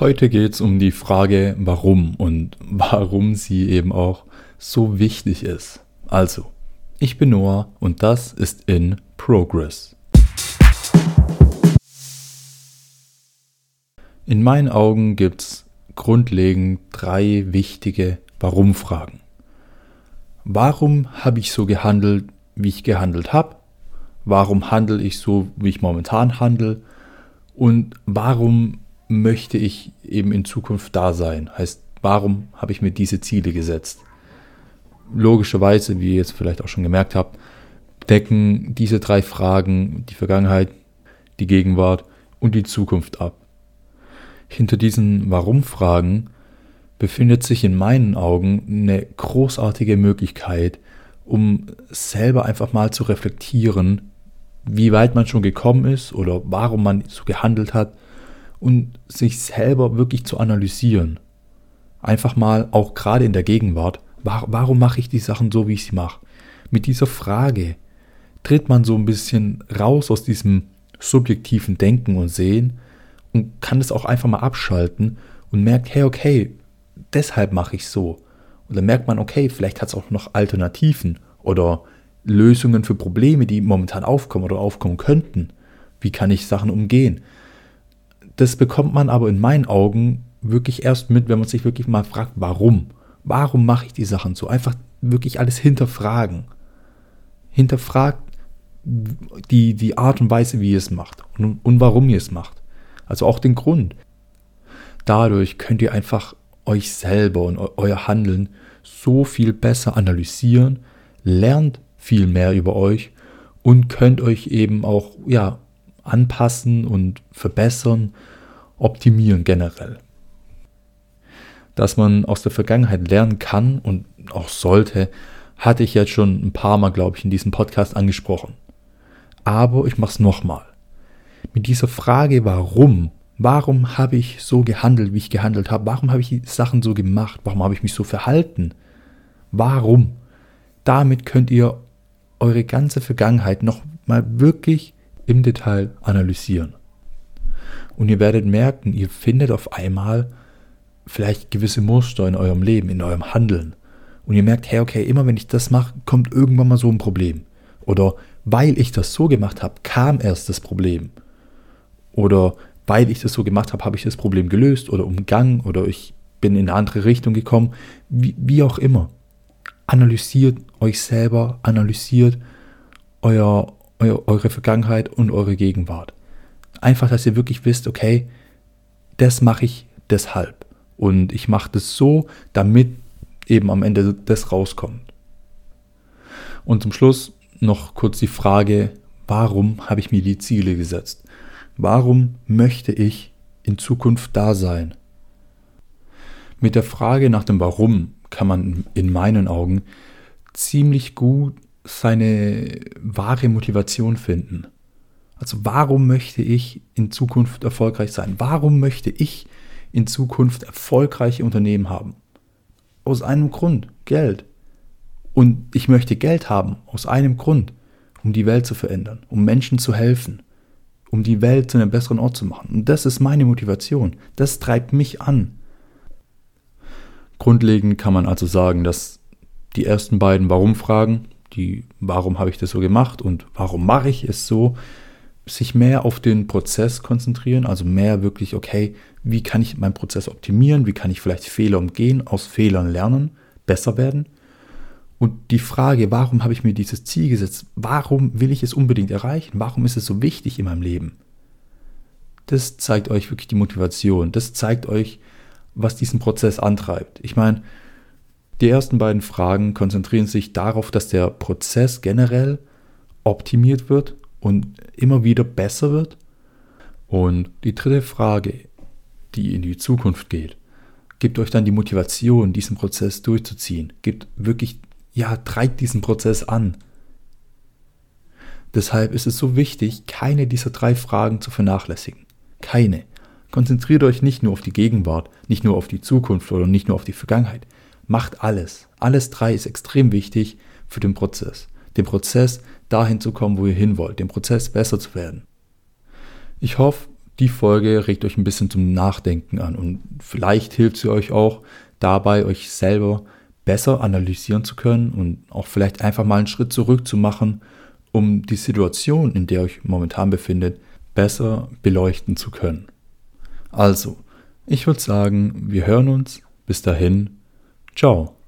Heute geht es um die Frage, warum und warum sie eben auch so wichtig ist. Also, ich bin Noah und das ist in Progress. In meinen Augen gibt es grundlegend drei wichtige Warum-Fragen. Warum habe ich so gehandelt, wie ich gehandelt habe? Warum handle ich so, wie ich momentan handle? Und warum möchte ich eben in Zukunft da sein? Heißt, warum habe ich mir diese Ziele gesetzt? Logischerweise, wie ihr jetzt vielleicht auch schon gemerkt habt, decken diese drei Fragen die Vergangenheit, die Gegenwart und die Zukunft ab. Hinter diesen Warum-Fragen befindet sich in meinen Augen eine großartige Möglichkeit, um selber einfach mal zu reflektieren, wie weit man schon gekommen ist oder warum man so gehandelt hat und sich selber wirklich zu analysieren. Einfach mal, auch gerade in der Gegenwart, warum mache ich die Sachen so, wie ich sie mache? Mit dieser Frage tritt man so ein bisschen raus aus diesem subjektiven Denken und Sehen und kann es auch einfach mal abschalten und merkt, hey, okay, deshalb mache ich so. Und dann merkt man, okay, vielleicht hat es auch noch Alternativen oder Lösungen für Probleme, die momentan aufkommen oder aufkommen könnten. Wie kann ich Sachen umgehen? Das bekommt man aber in meinen Augen wirklich erst mit, wenn man sich wirklich mal fragt, warum? Warum mache ich die Sachen so? Einfach wirklich alles hinterfragen. Hinterfragt die, die Art und Weise, wie ihr es macht und, und warum ihr es macht. Also auch den Grund. Dadurch könnt ihr einfach euch selber und euer Handeln so viel besser analysieren, lernt viel mehr über euch und könnt euch eben auch ja, anpassen und verbessern, optimieren generell. Dass man aus der Vergangenheit lernen kann und auch sollte, hatte ich jetzt schon ein paar Mal, glaube ich, in diesem Podcast angesprochen. Aber ich mache es nochmal. Mit dieser Frage, warum Warum habe ich so gehandelt, wie ich gehandelt habe? Warum habe ich die Sachen so gemacht? Warum habe ich mich so verhalten? Warum? Damit könnt ihr eure ganze Vergangenheit noch mal wirklich im Detail analysieren. Und ihr werdet merken, ihr findet auf einmal vielleicht gewisse Muster in eurem Leben, in eurem Handeln. Und ihr merkt, hey, okay, immer wenn ich das mache, kommt irgendwann mal so ein Problem. Oder weil ich das so gemacht habe, kam erst das Problem. Oder weil ich das so gemacht habe, habe ich das Problem gelöst oder umgangen oder ich bin in eine andere Richtung gekommen, wie, wie auch immer. Analysiert euch selber, analysiert euer, euer, eure Vergangenheit und eure Gegenwart. Einfach, dass ihr wirklich wisst, okay, das mache ich deshalb. Und ich mache das so, damit eben am Ende das rauskommt. Und zum Schluss noch kurz die Frage, warum habe ich mir die Ziele gesetzt? Warum möchte ich in Zukunft da sein? Mit der Frage nach dem Warum kann man in meinen Augen ziemlich gut seine wahre Motivation finden. Also warum möchte ich in Zukunft erfolgreich sein? Warum möchte ich in Zukunft erfolgreiche Unternehmen haben? Aus einem Grund, Geld. Und ich möchte Geld haben aus einem Grund, um die Welt zu verändern, um Menschen zu helfen, um die Welt zu einem besseren Ort zu machen. Und das ist meine Motivation. Das treibt mich an. Grundlegend kann man also sagen, dass die ersten beiden Warum-Fragen, die Warum habe ich das so gemacht und warum mache ich es so, sich mehr auf den Prozess konzentrieren, also mehr wirklich, okay, wie kann ich meinen Prozess optimieren, wie kann ich vielleicht Fehler umgehen, aus Fehlern lernen, besser werden und die Frage, warum habe ich mir dieses Ziel gesetzt? Warum will ich es unbedingt erreichen? Warum ist es so wichtig in meinem Leben? Das zeigt euch wirklich die Motivation. Das zeigt euch, was diesen Prozess antreibt. Ich meine, die ersten beiden Fragen konzentrieren sich darauf, dass der Prozess generell optimiert wird und immer wieder besser wird. Und die dritte Frage, die in die Zukunft geht, gibt euch dann die Motivation, diesen Prozess durchzuziehen, gibt wirklich ja, treibt diesen Prozess an. Deshalb ist es so wichtig, keine dieser drei Fragen zu vernachlässigen. Keine. Konzentriert euch nicht nur auf die Gegenwart, nicht nur auf die Zukunft oder nicht nur auf die Vergangenheit. Macht alles. Alles drei ist extrem wichtig für den Prozess. Den Prozess, dahin zu kommen, wo ihr hin wollt. Den Prozess besser zu werden. Ich hoffe, die Folge regt euch ein bisschen zum Nachdenken an und vielleicht hilft sie euch auch dabei, euch selber besser analysieren zu können und auch vielleicht einfach mal einen Schritt zurück zu machen, um die Situation, in der ihr euch momentan befindet, besser beleuchten zu können. Also, ich würde sagen, wir hören uns. Bis dahin, ciao.